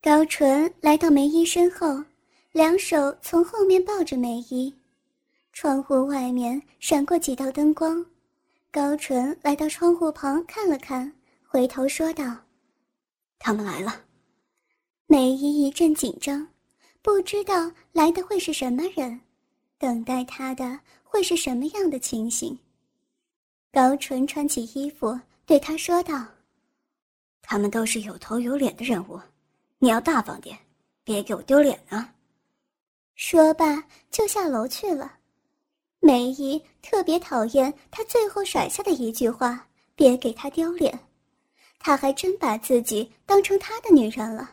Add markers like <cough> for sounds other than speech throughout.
高纯来到梅姨身后，两手从后面抱着梅姨。窗户外面闪过几道灯光，高纯来到窗户旁看了看，回头说道：“他们来了。”梅姨一阵紧张，不知道来的会是什么人，等待她的会是什么样的情形。高纯穿起衣服，对他说道：“他们都是有头有脸的人物。”你要大方点，别给我丢脸啊！说罢就下楼去了。梅姨特别讨厌他最后甩下的一句话：“别给他丢脸。”他还真把自己当成他的女人了。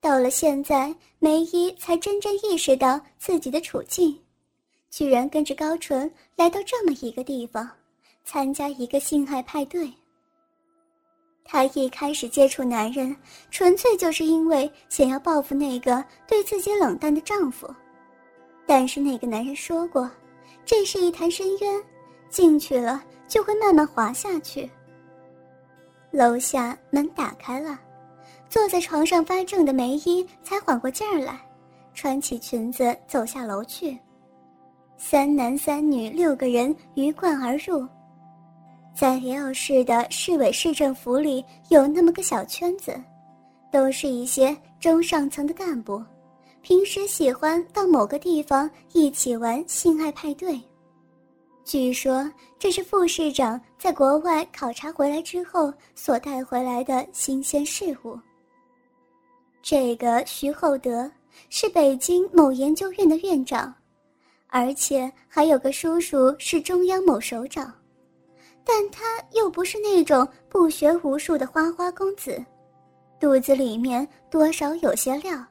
到了现在，梅姨才真正意识到自己的处境，居然跟着高纯来到这么一个地方，参加一个性爱派对。她一开始接触男人，纯粹就是因为想要报复那个对自己冷淡的丈夫。但是那个男人说过，这是一潭深渊，进去了就会慢慢滑下去。楼下门打开了，坐在床上发怔的梅姨才缓过劲儿来，穿起裙子走下楼去。三男三女六个人鱼贯而入。在 L 市的市委市政府里，有那么个小圈子，都是一些中上层的干部，平时喜欢到某个地方一起玩性爱派对。据说这是副市长在国外考察回来之后所带回来的新鲜事物。这个徐厚德是北京某研究院的院长，而且还有个叔叔是中央某首长。但他又不是那种不学无术的花花公子，肚子里面多少有些料。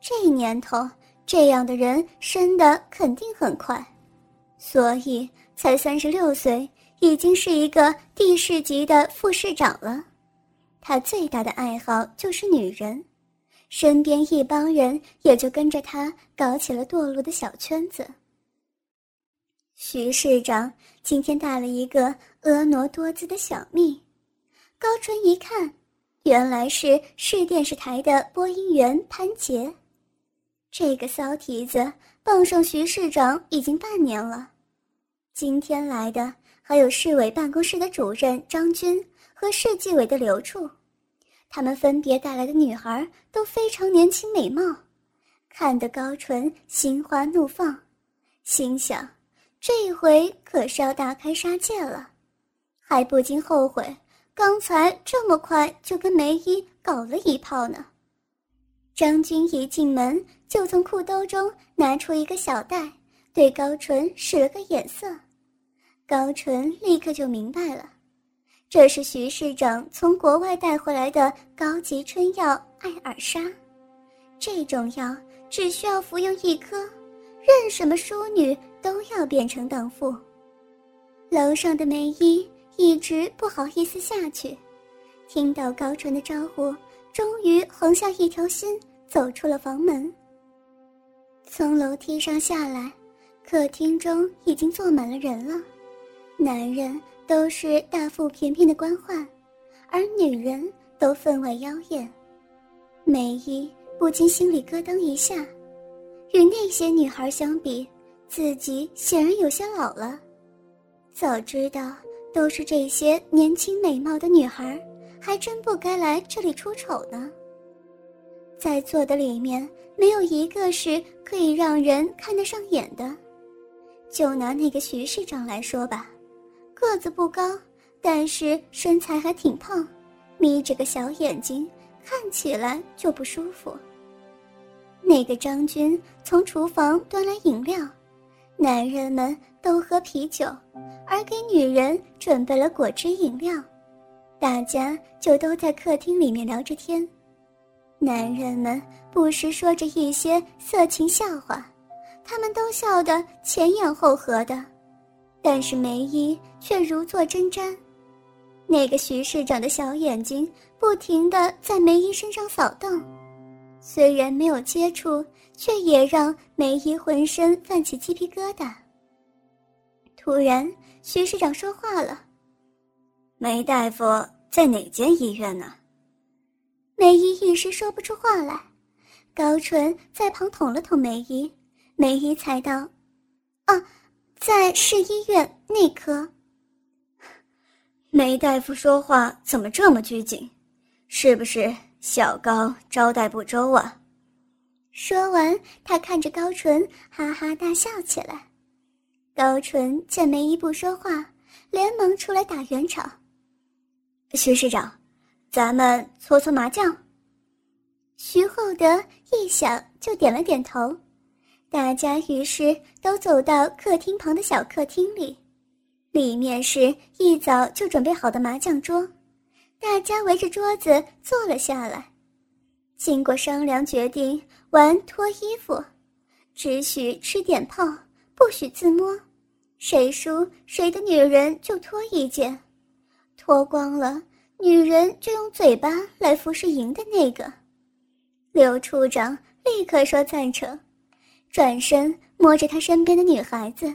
这年头，这样的人升的肯定很快，所以才三十六岁，已经是一个地市级的副市长了。他最大的爱好就是女人，身边一帮人也就跟着他搞起了堕落的小圈子。徐市长今天带了一个婀娜多姿的小蜜，高纯一看，原来是市电视台的播音员潘杰。这个骚蹄子傍上徐市长已经半年了。今天来的还有市委办公室的主任张军和市纪委的刘处，他们分别带来的女孩都非常年轻美貌，看得高纯心花怒放，心想。这一回可是要大开杀戒了，还不禁后悔刚才这么快就跟梅姨搞了一炮呢。张军一进门就从裤兜中拿出一个小袋，对高纯使了个眼色，高纯立刻就明白了，这是徐市长从国外带回来的高级春药艾尔莎，这种药只需要服用一颗，任什么淑女。都要变成荡妇。楼上的梅姨一直不好意思下去，听到高纯的招呼，终于横下一条心，走出了房门。从楼梯上下来，客厅中已经坐满了人了，男人都是大腹便便的官宦，而女人都分外妖艳。梅姨不禁心里咯噔一下，与那些女孩相比。自己显然有些老了，早知道都是这些年轻美貌的女孩，还真不该来这里出丑呢。在座的里面没有一个是可以让人看得上眼的，就拿那个徐市长来说吧，个子不高，但是身材还挺胖，眯着个小眼睛，看起来就不舒服。那个张军从厨房端来饮料。男人们都喝啤酒，而给女人准备了果汁饮料，大家就都在客厅里面聊着天。男人们不时说着一些色情笑话，他们都笑得前仰后合的，但是梅姨却如坐针毡。那个徐市长的小眼睛不停地在梅姨身上扫荡，虽然没有接触。却也让梅姨浑身泛起鸡皮疙瘩。突然，徐市长说话了：“梅大夫在哪间医院呢？”梅姨一时说不出话来。高纯在旁捅了捅梅姨，梅姨才道：“啊，在市医院内科。” <laughs> 梅大夫说话怎么这么拘谨？是不是小高招待不周啊？说完，他看着高纯，哈哈大笑起来。高纯见梅姨不说话，连忙出来打圆场：“徐市长，咱们搓搓麻将。”徐厚德一想就点了点头，大家于是都走到客厅旁的小客厅里，里面是一早就准备好的麻将桌，大家围着桌子坐了下来。经过商量，决定玩脱衣服，只许吃点炮，不许自摸，谁输谁的女人就脱一件，脱光了，女人就用嘴巴来服侍赢的那个。刘处长立刻说赞成，转身摸着他身边的女孩子，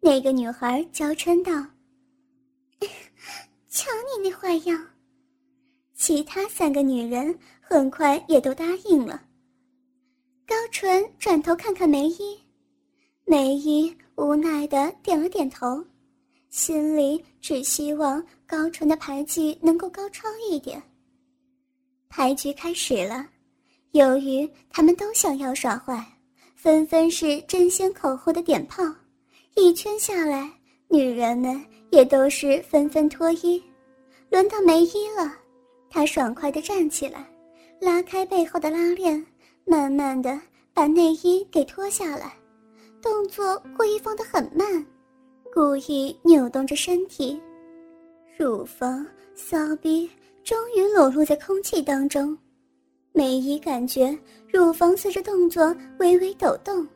那个女孩娇嗔道：“ <laughs> 瞧你那坏样。”其他三个女人很快也都答应了。高纯转头看看梅姨，梅姨无奈的点了点头，心里只希望高纯的牌技能够高超一点。牌局开始了。由于他们都想要耍坏，纷纷是争先恐后的点炮。一圈下来，女人们也都是纷纷脱衣。轮到梅姨了，他爽快地站起来，拉开背后的拉链，慢慢地把内衣给脱下来，动作故意放得很慢，故意扭动着身体，乳房、骚逼终于裸露在空气当中。梅姨感觉乳房随着动作微微抖动。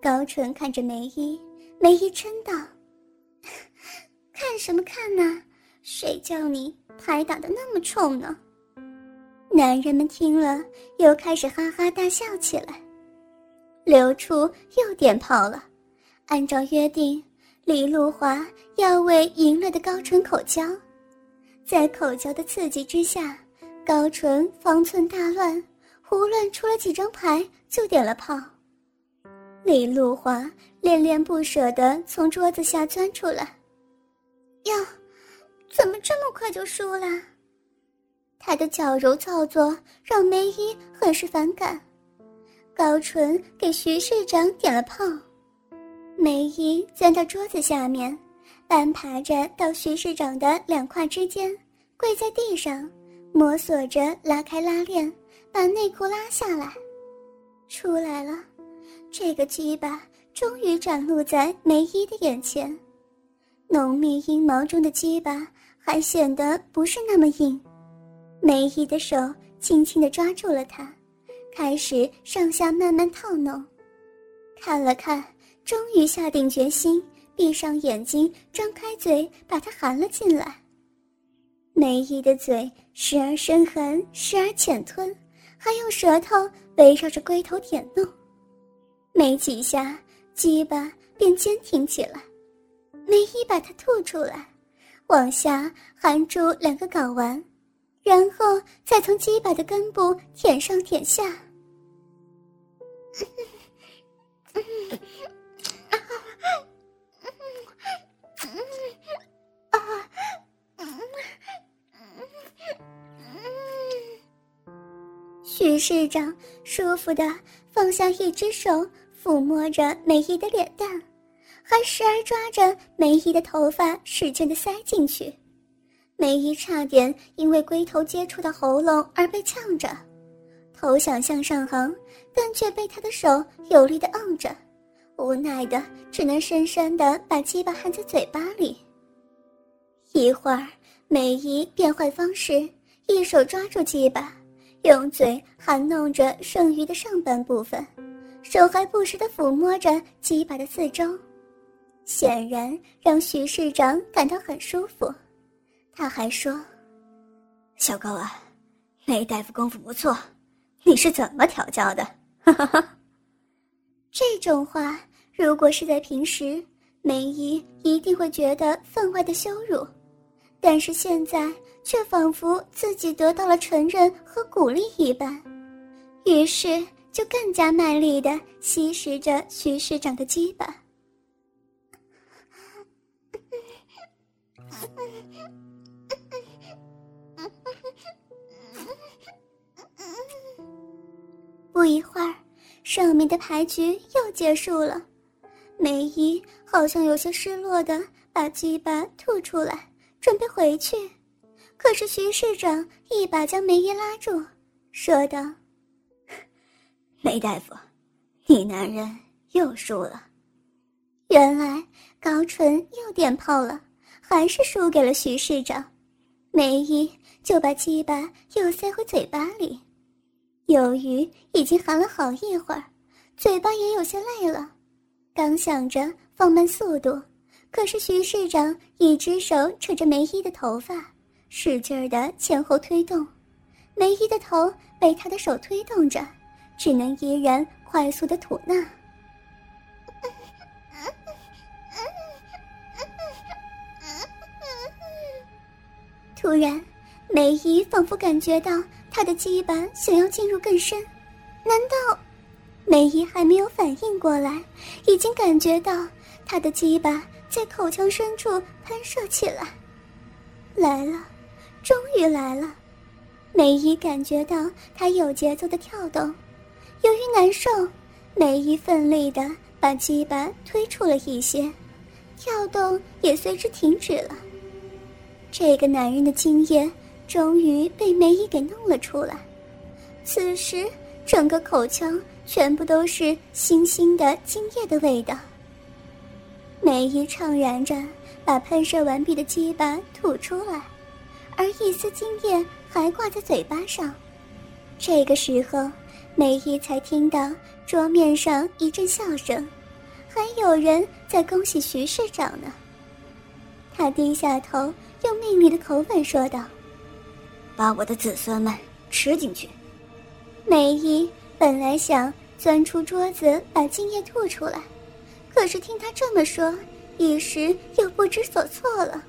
高纯看着梅姨，梅姨嗔道：“ <laughs> 看什么看呢？谁叫你牌打的那么冲呢？”男人们听了，又开始哈哈大笑起来。刘处又点炮了，按照约定，李露华要为赢了的高淳口交，在口交的刺激之下。高淳方寸大乱，胡乱出了几张牌就点了炮。李露华恋恋不舍地从桌子下钻出来，哟，怎么这么快就输了？他的矫揉造作让梅姨很是反感。高纯给徐市长点了炮，梅姨钻到桌子下面，半爬着到徐市长的两胯之间，跪在地上。摸索着拉开拉链，把内裤拉下来，出来了。这个鸡巴终于展露在梅姨的眼前，浓密阴毛中的鸡巴还显得不是那么硬。梅姨的手轻轻地抓住了它，开始上下慢慢套弄。看了看，终于下定决心，闭上眼睛，张开嘴，把它含了进来。梅姨的嘴时而深含，时而浅吞，还用舌头围绕着龟头舔弄。没几下，鸡巴便坚挺起来。梅姨把它吐出来，往下含住两个睾丸，然后再从鸡巴的根部舔上舔下。徐市长舒服的放下一只手，抚摸着梅姨的脸蛋，还时而抓着梅姨的头发使劲的塞进去。梅姨差点因为龟头接触到喉咙而被呛着，头想向上横，但却被他的手有力的摁着，无奈的只能深深的把鸡巴含在嘴巴里。一会儿，梅姨变换方式，一手抓住鸡巴。用嘴含弄着剩余的上半部分，手还不时的抚摸着鸡巴的四周，显然让徐市长感到很舒服。他还说：“小高啊，梅大夫功夫不错，你是怎么调教的？”哈哈哈。这种话如果是在平时，梅姨一定会觉得分外的羞辱，但是现在却仿佛自己得到了承认和鼓励一般，于是就更加卖力的吸食着徐市长的鸡巴。不一会儿，上面的牌局又结束了。梅姨好像有些失落的把鸡巴吐出来，准备回去。可是徐市长一把将梅姨拉住，说道：“梅大夫，你男人又输了。原来高淳又点炮了，还是输给了徐市长。梅姨就把鸡巴又塞回嘴巴里。”由于已经喊了好一会儿，嘴巴也有些累了，刚想着放慢速度，可是徐市长一只手扯着梅姨的头发，使劲儿的前后推动，梅姨的头被他的手推动着，只能依然快速的吐纳。突然，梅姨仿佛感觉到。他的鸡巴想要进入更深，难道梅姨还没有反应过来，已经感觉到他的鸡巴在口腔深处喷射起来？来了，终于来了！梅姨感觉到他有节奏的跳动，由于难受，梅姨奋力的把鸡巴推出了一些，跳动也随之停止了。这个男人的精液。终于被梅姨给弄了出来，此时整个口腔全部都是腥腥的精液的味道。梅姨怅然着把喷射完毕的鸡巴吐出来，而一丝精液还挂在嘴巴上。这个时候，梅姨才听到桌面上一阵笑声，还有人在恭喜徐市长呢。他低下头，用命令的口吻说道。把我的子孙们吃进去。梅姨本来想钻出桌子把精液吐出来，可是听他这么说，一时又不知所措了。